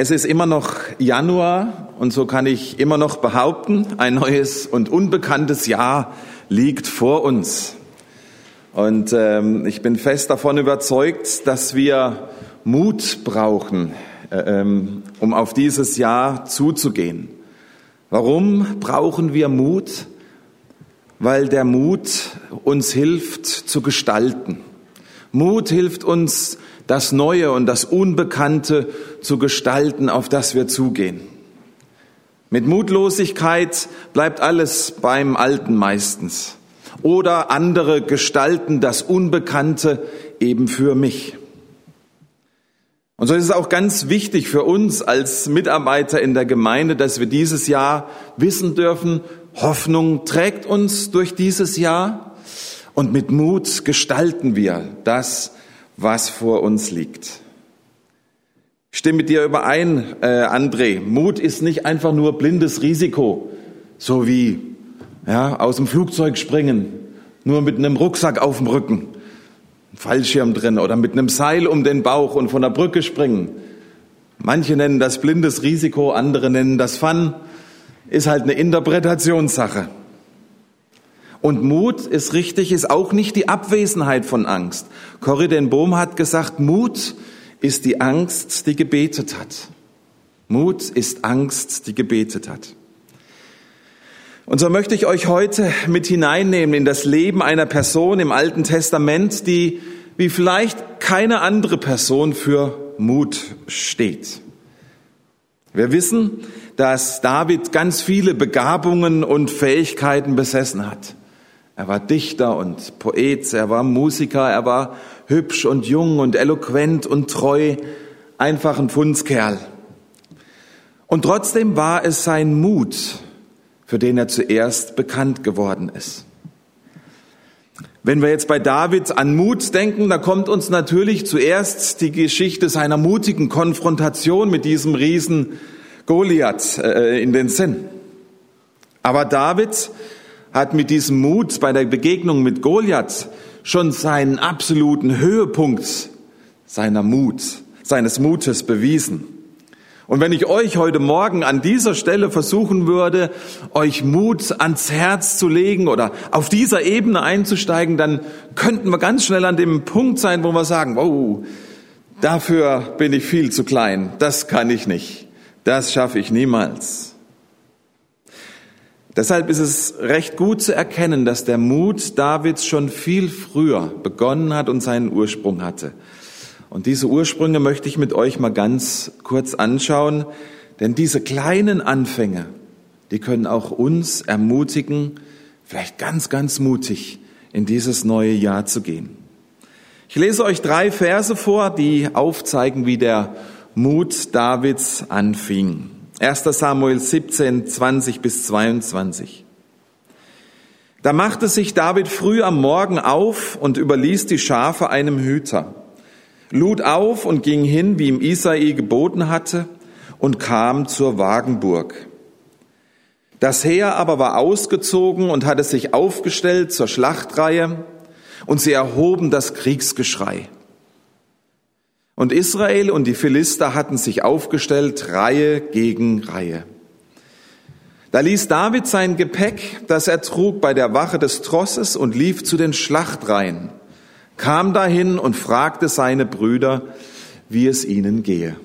Es ist immer noch Januar und so kann ich immer noch behaupten, ein neues und unbekanntes Jahr liegt vor uns. Und ähm, ich bin fest davon überzeugt, dass wir Mut brauchen, äh, ähm, um auf dieses Jahr zuzugehen. Warum brauchen wir Mut? Weil der Mut uns hilft zu gestalten. Mut hilft uns, das Neue und das Unbekannte zu gestalten, auf das wir zugehen. Mit Mutlosigkeit bleibt alles beim Alten meistens. Oder andere gestalten das Unbekannte eben für mich. Und so ist es auch ganz wichtig für uns als Mitarbeiter in der Gemeinde, dass wir dieses Jahr wissen dürfen, Hoffnung trägt uns durch dieses Jahr und mit Mut gestalten wir das, was vor uns liegt. Ich stimme mit dir überein, äh, André. Mut ist nicht einfach nur blindes Risiko, so wie ja, aus dem Flugzeug springen, nur mit einem Rucksack auf dem Rücken, Fallschirm drin oder mit einem Seil um den Bauch und von der Brücke springen. Manche nennen das blindes Risiko, andere nennen das Fun. Ist halt eine Interpretationssache. Und Mut ist richtig, ist auch nicht die Abwesenheit von Angst. Corrie den Bohm hat gesagt, Mut die Angst, die gebetet hat. Mut ist Angst, die gebetet hat. Und so möchte ich euch heute mit hineinnehmen in das Leben einer Person im Alten Testament, die wie vielleicht keine andere Person für Mut steht. Wir wissen, dass David ganz viele Begabungen und Fähigkeiten besessen hat. Er war Dichter und Poet, er war Musiker, er war hübsch und jung und eloquent und treu, einfach ein Fundskerl. Und trotzdem war es sein Mut, für den er zuerst bekannt geworden ist. Wenn wir jetzt bei David an Mut denken, da kommt uns natürlich zuerst die Geschichte seiner mutigen Konfrontation mit diesem Riesen Goliath äh, in den Sinn. Aber David hat mit diesem Mut bei der Begegnung mit Goliath schon seinen absoluten Höhepunkt seiner Mut, seines Mutes bewiesen. Und wenn ich euch heute Morgen an dieser Stelle versuchen würde, euch Mut ans Herz zu legen oder auf dieser Ebene einzusteigen, dann könnten wir ganz schnell an dem Punkt sein, wo wir sagen, wow, dafür bin ich viel zu klein, das kann ich nicht, das schaffe ich niemals. Deshalb ist es recht gut zu erkennen, dass der Mut Davids schon viel früher begonnen hat und seinen Ursprung hatte. Und diese Ursprünge möchte ich mit euch mal ganz kurz anschauen, denn diese kleinen Anfänge, die können auch uns ermutigen, vielleicht ganz, ganz mutig in dieses neue Jahr zu gehen. Ich lese euch drei Verse vor, die aufzeigen, wie der Mut Davids anfing. 1. Samuel 17, 20 bis 22. Da machte sich David früh am Morgen auf und überließ die Schafe einem Hüter, lud auf und ging hin, wie ihm Isai geboten hatte, und kam zur Wagenburg. Das Heer aber war ausgezogen und hatte sich aufgestellt zur Schlachtreihe, und sie erhoben das Kriegsgeschrei. Und Israel und die Philister hatten sich aufgestellt, Reihe gegen Reihe. Da ließ David sein Gepäck, das er trug, bei der Wache des Trosses und lief zu den Schlachtreihen, kam dahin und fragte seine Brüder, wie es ihnen gehe.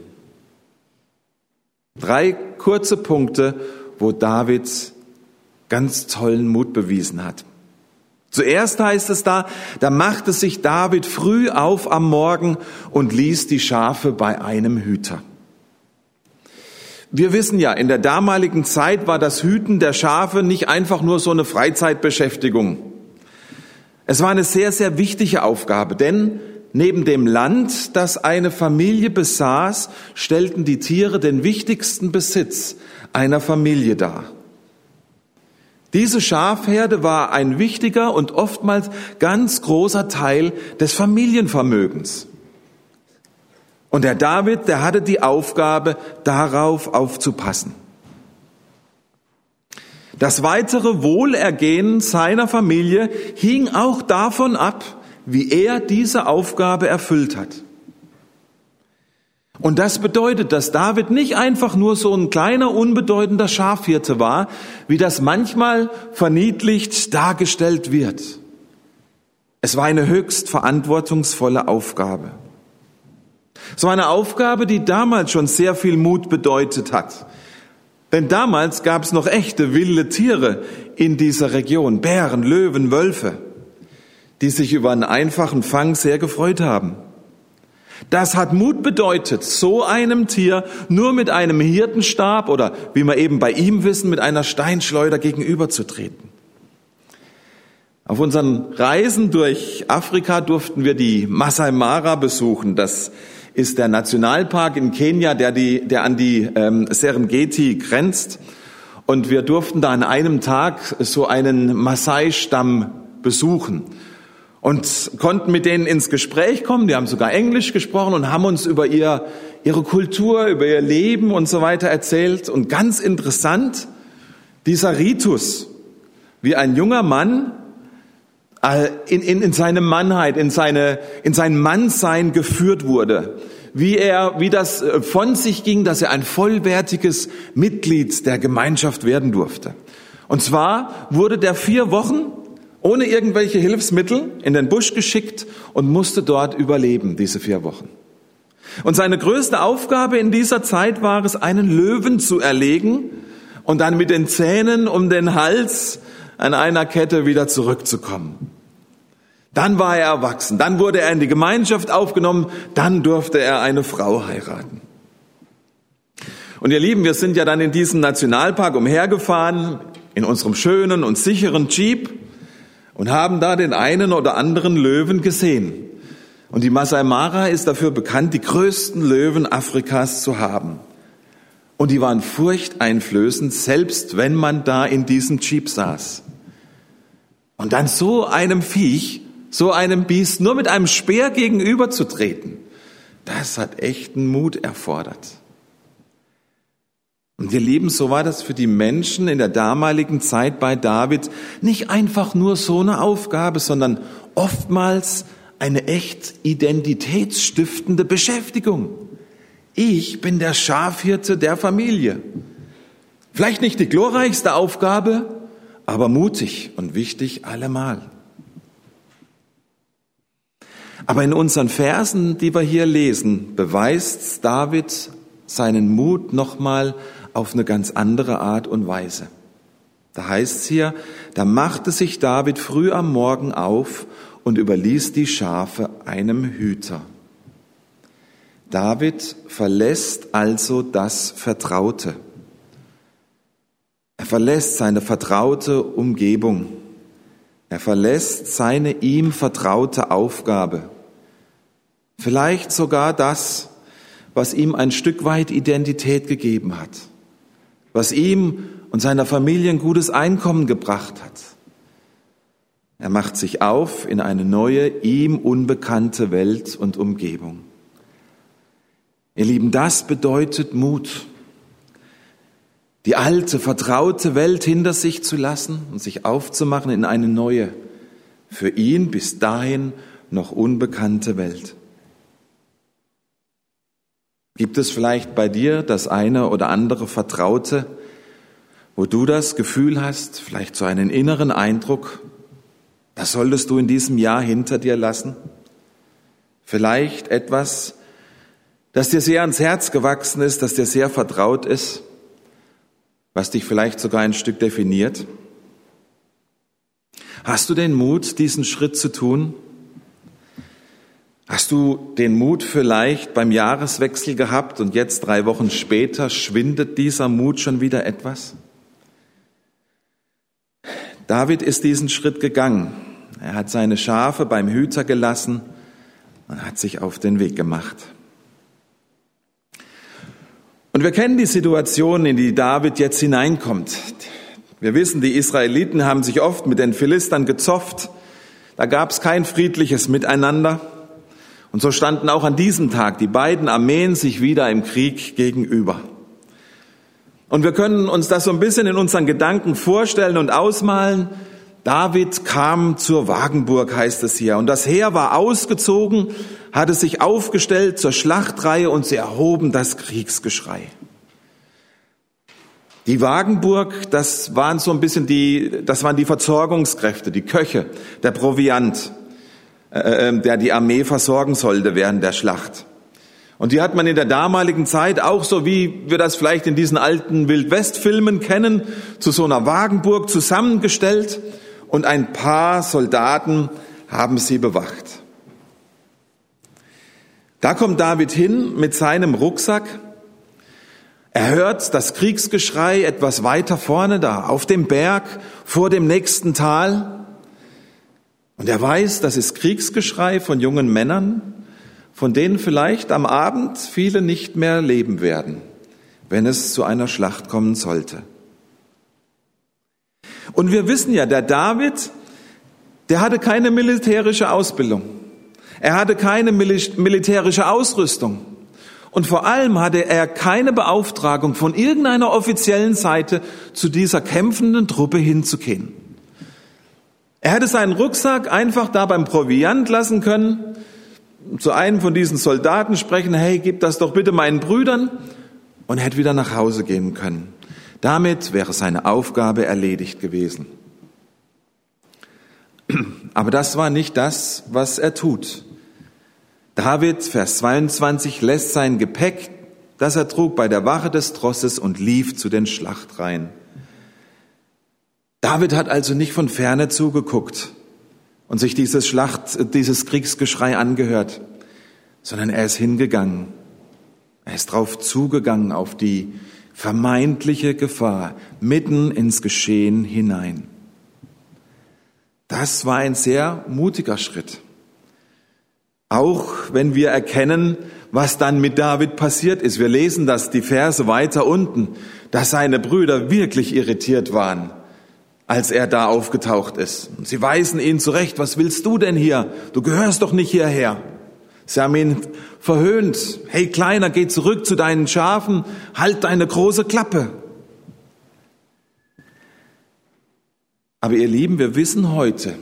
Drei kurze Punkte, wo David ganz tollen Mut bewiesen hat. Zuerst heißt es da, da machte sich David früh auf am Morgen und ließ die Schafe bei einem Hüter. Wir wissen ja, in der damaligen Zeit war das Hüten der Schafe nicht einfach nur so eine Freizeitbeschäftigung. Es war eine sehr, sehr wichtige Aufgabe, denn neben dem Land, das eine Familie besaß, stellten die Tiere den wichtigsten Besitz einer Familie dar. Diese Schafherde war ein wichtiger und oftmals ganz großer Teil des Familienvermögens. Und der David, der hatte die Aufgabe, darauf aufzupassen. Das weitere Wohlergehen seiner Familie hing auch davon ab, wie er diese Aufgabe erfüllt hat. Und das bedeutet, dass David nicht einfach nur so ein kleiner, unbedeutender Schafhirte war, wie das manchmal verniedlicht dargestellt wird. Es war eine höchst verantwortungsvolle Aufgabe. Es war eine Aufgabe, die damals schon sehr viel Mut bedeutet hat. Denn damals gab es noch echte wilde Tiere in dieser Region, Bären, Löwen, Wölfe, die sich über einen einfachen Fang sehr gefreut haben. Das hat Mut bedeutet, so einem Tier nur mit einem Hirtenstab oder wie wir eben bei ihm wissen, mit einer Steinschleuder gegenüberzutreten. Auf unseren Reisen durch Afrika durften wir die Masai Mara besuchen. Das ist der Nationalpark in Kenia, der, die, der an die ähm, Serengeti grenzt. Und wir durften da an einem Tag so einen Maasai-Stamm besuchen und konnten mit denen ins Gespräch kommen. Die haben sogar Englisch gesprochen und haben uns über ihr, ihre Kultur, über ihr Leben und so weiter erzählt. Und ganz interessant, dieser Ritus, wie ein junger Mann äh, in, in, in seine Mannheit, in, seine, in sein Mannsein geführt wurde, wie er, wie das äh, von sich ging, dass er ein vollwertiges Mitglied der Gemeinschaft werden durfte. Und zwar wurde der vier Wochen ohne irgendwelche Hilfsmittel in den Busch geschickt und musste dort überleben, diese vier Wochen. Und seine größte Aufgabe in dieser Zeit war es, einen Löwen zu erlegen und dann mit den Zähnen um den Hals an einer Kette wieder zurückzukommen. Dann war er erwachsen, dann wurde er in die Gemeinschaft aufgenommen, dann durfte er eine Frau heiraten. Und ihr Lieben, wir sind ja dann in diesem Nationalpark umhergefahren, in unserem schönen und sicheren Jeep und haben da den einen oder anderen Löwen gesehen. Und die Masai Mara ist dafür bekannt, die größten Löwen Afrikas zu haben. Und die waren furchteinflößend, selbst wenn man da in diesem Jeep saß. Und dann so einem Viech, so einem Biest nur mit einem Speer gegenüberzutreten, das hat echten Mut erfordert. Und ihr Lieben, so war das für die Menschen in der damaligen Zeit bei David nicht einfach nur so eine Aufgabe, sondern oftmals eine echt identitätsstiftende Beschäftigung. Ich bin der Schafhirte der Familie. Vielleicht nicht die glorreichste Aufgabe, aber mutig und wichtig allemal. Aber in unseren Versen, die wir hier lesen, beweist David seinen Mut nochmal auf eine ganz andere Art und Weise. Da heißt es hier, da machte sich David früh am Morgen auf und überließ die Schafe einem Hüter. David verlässt also das Vertraute. Er verlässt seine vertraute Umgebung. Er verlässt seine ihm vertraute Aufgabe. Vielleicht sogar das, was ihm ein Stück weit Identität gegeben hat was ihm und seiner Familie ein gutes Einkommen gebracht hat. Er macht sich auf in eine neue, ihm unbekannte Welt und Umgebung. Ihr Lieben, das bedeutet Mut. Die alte, vertraute Welt hinter sich zu lassen und sich aufzumachen in eine neue, für ihn bis dahin noch unbekannte Welt. Gibt es vielleicht bei dir das eine oder andere Vertraute, wo du das Gefühl hast, vielleicht so einen inneren Eindruck, das solltest du in diesem Jahr hinter dir lassen? Vielleicht etwas, das dir sehr ans Herz gewachsen ist, das dir sehr vertraut ist, was dich vielleicht sogar ein Stück definiert? Hast du den Mut, diesen Schritt zu tun? Hast du den Mut vielleicht beim Jahreswechsel gehabt und jetzt drei Wochen später schwindet dieser Mut schon wieder etwas? David ist diesen Schritt gegangen. Er hat seine Schafe beim Hüter gelassen und hat sich auf den Weg gemacht. Und wir kennen die Situation, in die David jetzt hineinkommt. Wir wissen, die Israeliten haben sich oft mit den Philistern gezofft. Da gab es kein friedliches Miteinander. Und so standen auch an diesem Tag die beiden Armeen sich wieder im Krieg gegenüber. Und wir können uns das so ein bisschen in unseren Gedanken vorstellen und ausmalen. David kam zur Wagenburg, heißt es hier, und das Heer war ausgezogen, hatte sich aufgestellt zur Schlachtreihe und sie erhoben das Kriegsgeschrei. Die Wagenburg, das waren so ein bisschen die, das waren die Versorgungskräfte, die Köche, der Proviant, äh, äh, der die Armee versorgen sollte während der Schlacht. Und die hat man in der damaligen Zeit auch so wie wir das vielleicht in diesen alten Wildwest-Filmen kennen, zu so einer Wagenburg zusammengestellt und ein paar Soldaten haben sie bewacht. Da kommt David hin mit seinem Rucksack er hört das Kriegsgeschrei etwas weiter vorne da, auf dem Berg, vor dem nächsten Tal. Und er weiß, das ist Kriegsgeschrei von jungen Männern, von denen vielleicht am Abend viele nicht mehr leben werden, wenn es zu einer Schlacht kommen sollte. Und wir wissen ja, der David, der hatte keine militärische Ausbildung. Er hatte keine militärische Ausrüstung. Und vor allem hatte er keine Beauftragung von irgendeiner offiziellen Seite, zu dieser kämpfenden Truppe hinzugehen. Er hätte seinen Rucksack einfach da beim Proviant lassen können, zu einem von diesen Soldaten sprechen, hey, gib das doch bitte meinen Brüdern, und hätte wieder nach Hause gehen können. Damit wäre seine Aufgabe erledigt gewesen. Aber das war nicht das, was er tut. David, Vers 22, lässt sein Gepäck, das er trug, bei der Wache des Trosses und lief zu den Schlachtreihen. David hat also nicht von ferne zugeguckt und sich dieses Schlacht, dieses Kriegsgeschrei angehört, sondern er ist hingegangen. Er ist drauf zugegangen auf die vermeintliche Gefahr mitten ins Geschehen hinein. Das war ein sehr mutiger Schritt. Auch wenn wir erkennen, was dann mit David passiert ist. Wir lesen das, die Verse weiter unten, dass seine Brüder wirklich irritiert waren, als er da aufgetaucht ist. Sie weisen ihn zurecht, was willst du denn hier? Du gehörst doch nicht hierher. Sie haben ihn verhöhnt. Hey Kleiner, geh zurück zu deinen Schafen, halt deine große Klappe. Aber ihr Lieben, wir wissen heute,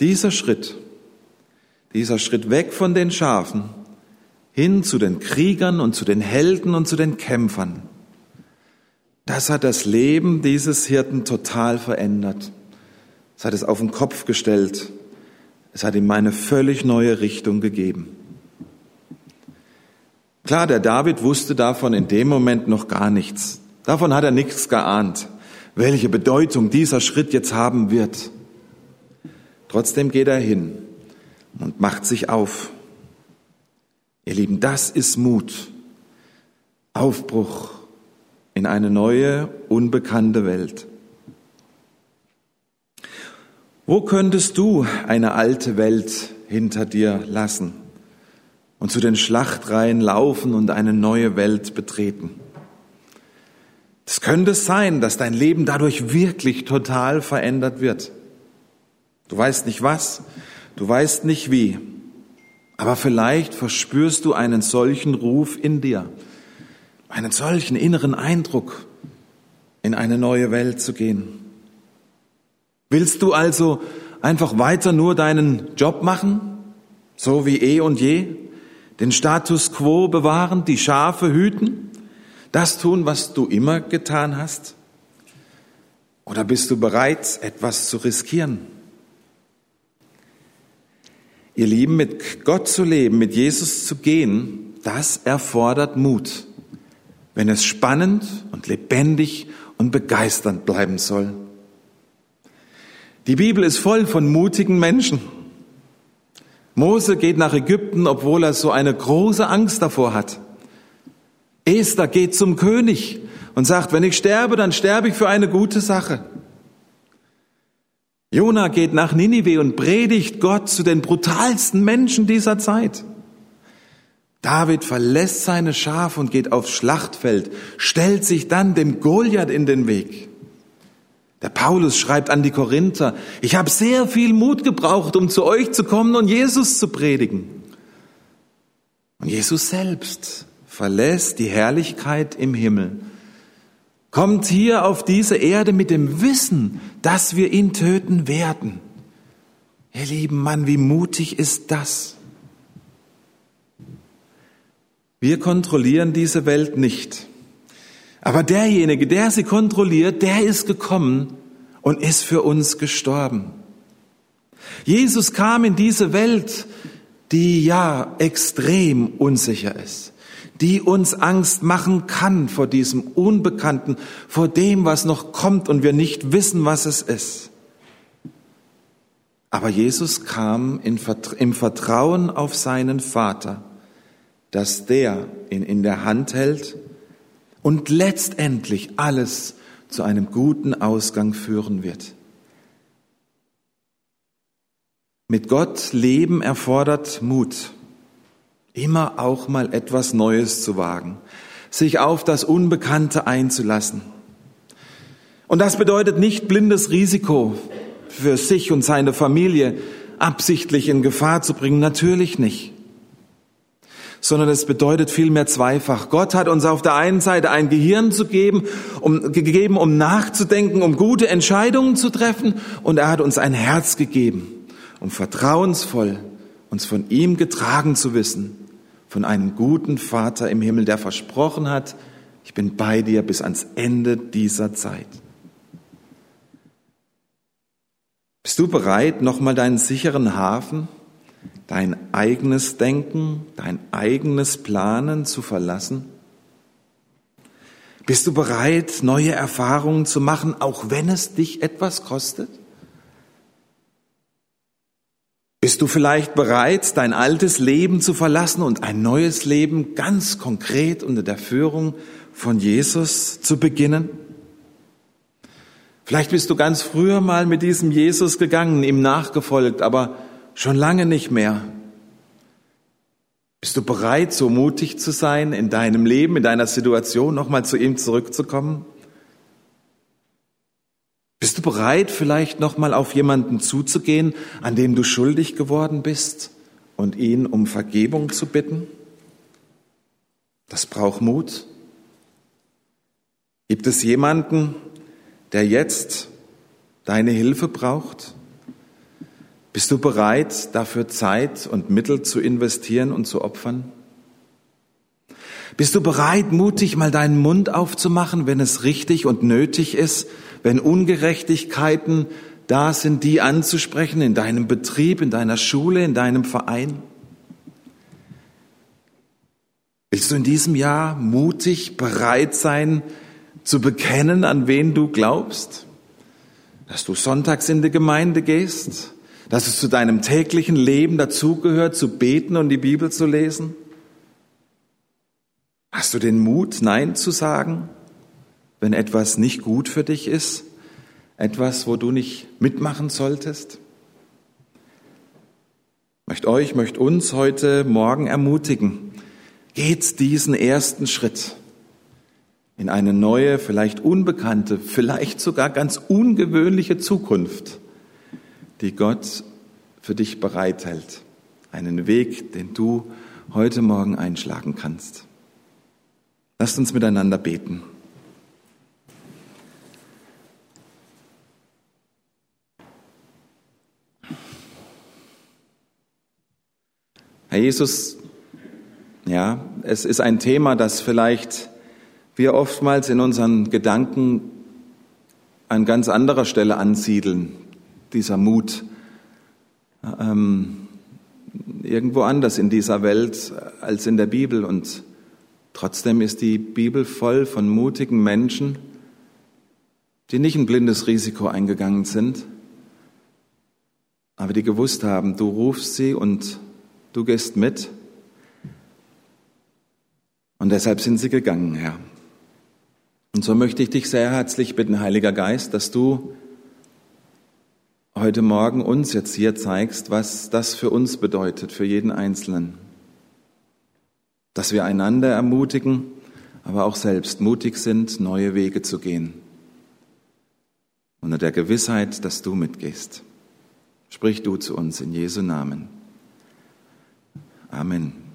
dieser Schritt, dieser Schritt weg von den Schafen hin zu den Kriegern und zu den Helden und zu den Kämpfern, das hat das Leben dieses Hirten total verändert. Es hat es auf den Kopf gestellt. Es hat ihm eine völlig neue Richtung gegeben. Klar, der David wusste davon in dem Moment noch gar nichts. Davon hat er nichts geahnt, welche Bedeutung dieser Schritt jetzt haben wird. Trotzdem geht er hin und macht sich auf. Ihr Lieben, das ist Mut. Aufbruch in eine neue, unbekannte Welt. Wo könntest du eine alte Welt hinter dir lassen und zu den Schlachtreihen laufen und eine neue Welt betreten? Es könnte sein, dass dein Leben dadurch wirklich total verändert wird. Du weißt nicht was, Du weißt nicht wie, aber vielleicht verspürst du einen solchen Ruf in dir, einen solchen inneren Eindruck, in eine neue Welt zu gehen. Willst du also einfach weiter nur deinen Job machen, so wie eh und je, den Status quo bewahren, die Schafe hüten, das tun, was du immer getan hast? Oder bist du bereit, etwas zu riskieren? Ihr Lieben, mit Gott zu leben, mit Jesus zu gehen, das erfordert Mut, wenn es spannend und lebendig und begeisternd bleiben soll. Die Bibel ist voll von mutigen Menschen. Mose geht nach Ägypten, obwohl er so eine große Angst davor hat. Esther geht zum König und sagt, wenn ich sterbe, dann sterbe ich für eine gute Sache. Jona geht nach Ninive und predigt Gott zu den brutalsten Menschen dieser Zeit. David verlässt seine Schaf und geht aufs Schlachtfeld, stellt sich dann dem Goliath in den Weg. Der Paulus schreibt an die Korinther, ich habe sehr viel Mut gebraucht, um zu euch zu kommen und Jesus zu predigen. Und Jesus selbst verlässt die Herrlichkeit im Himmel kommt hier auf diese Erde mit dem Wissen, dass wir ihn töten werden. Ihr lieben Mann, wie mutig ist das? Wir kontrollieren diese Welt nicht. Aber derjenige, der sie kontrolliert, der ist gekommen und ist für uns gestorben. Jesus kam in diese Welt, die ja extrem unsicher ist, die uns Angst machen kann vor diesem Unbekannten, vor dem, was noch kommt und wir nicht wissen, was es ist. Aber Jesus kam im Vertrauen auf seinen Vater, dass der ihn in der Hand hält und letztendlich alles zu einem guten Ausgang führen wird. Mit Gott leben erfordert Mut, immer auch mal etwas Neues zu wagen, sich auf das Unbekannte einzulassen. Und das bedeutet nicht blindes Risiko für sich und seine Familie absichtlich in Gefahr zu bringen, natürlich nicht sondern es bedeutet vielmehr zweifach. Gott hat uns auf der einen Seite ein Gehirn zu geben, um, gegeben, um nachzudenken, um gute Entscheidungen zu treffen, und er hat uns ein Herz gegeben, um vertrauensvoll uns von ihm getragen zu wissen, von einem guten Vater im Himmel, der versprochen hat, ich bin bei dir bis ans Ende dieser Zeit. Bist du bereit, nochmal deinen sicheren Hafen dein eigenes Denken, dein eigenes Planen zu verlassen? Bist du bereit, neue Erfahrungen zu machen, auch wenn es dich etwas kostet? Bist du vielleicht bereit, dein altes Leben zu verlassen und ein neues Leben ganz konkret unter der Führung von Jesus zu beginnen? Vielleicht bist du ganz früher mal mit diesem Jesus gegangen, ihm nachgefolgt, aber Schon lange nicht mehr. Bist du bereit, so mutig zu sein, in deinem Leben, in deiner Situation nochmal zu ihm zurückzukommen? Bist du bereit, vielleicht nochmal auf jemanden zuzugehen, an dem du schuldig geworden bist und ihn um Vergebung zu bitten? Das braucht Mut. Gibt es jemanden, der jetzt deine Hilfe braucht? Bist du bereit, dafür Zeit und Mittel zu investieren und zu opfern? Bist du bereit, mutig mal deinen Mund aufzumachen, wenn es richtig und nötig ist, wenn Ungerechtigkeiten da sind, die anzusprechen in deinem Betrieb, in deiner Schule, in deinem Verein? Willst du in diesem Jahr mutig bereit sein, zu bekennen, an wen du glaubst? Dass du sonntags in die Gemeinde gehst? Dass es zu deinem täglichen Leben dazugehört, zu beten und die Bibel zu lesen? Hast du den Mut, Nein zu sagen, wenn etwas nicht gut für dich ist? Etwas, wo du nicht mitmachen solltest? Ich möchte euch, möchte uns heute Morgen ermutigen. Geht diesen ersten Schritt in eine neue, vielleicht unbekannte, vielleicht sogar ganz ungewöhnliche Zukunft die Gott für dich bereithält. Einen Weg, den du heute Morgen einschlagen kannst. Lasst uns miteinander beten. Herr Jesus, ja, es ist ein Thema, das vielleicht wir oftmals in unseren Gedanken an ganz anderer Stelle ansiedeln dieser Mut ähm, irgendwo anders in dieser Welt als in der Bibel. Und trotzdem ist die Bibel voll von mutigen Menschen, die nicht ein blindes Risiko eingegangen sind, aber die gewusst haben, du rufst sie und du gehst mit. Und deshalb sind sie gegangen, Herr. Und so möchte ich dich sehr herzlich bitten, Heiliger Geist, dass du heute Morgen uns jetzt hier zeigst, was das für uns bedeutet, für jeden Einzelnen. Dass wir einander ermutigen, aber auch selbst mutig sind, neue Wege zu gehen. Unter der Gewissheit, dass du mitgehst. Sprich du zu uns in Jesu Namen. Amen.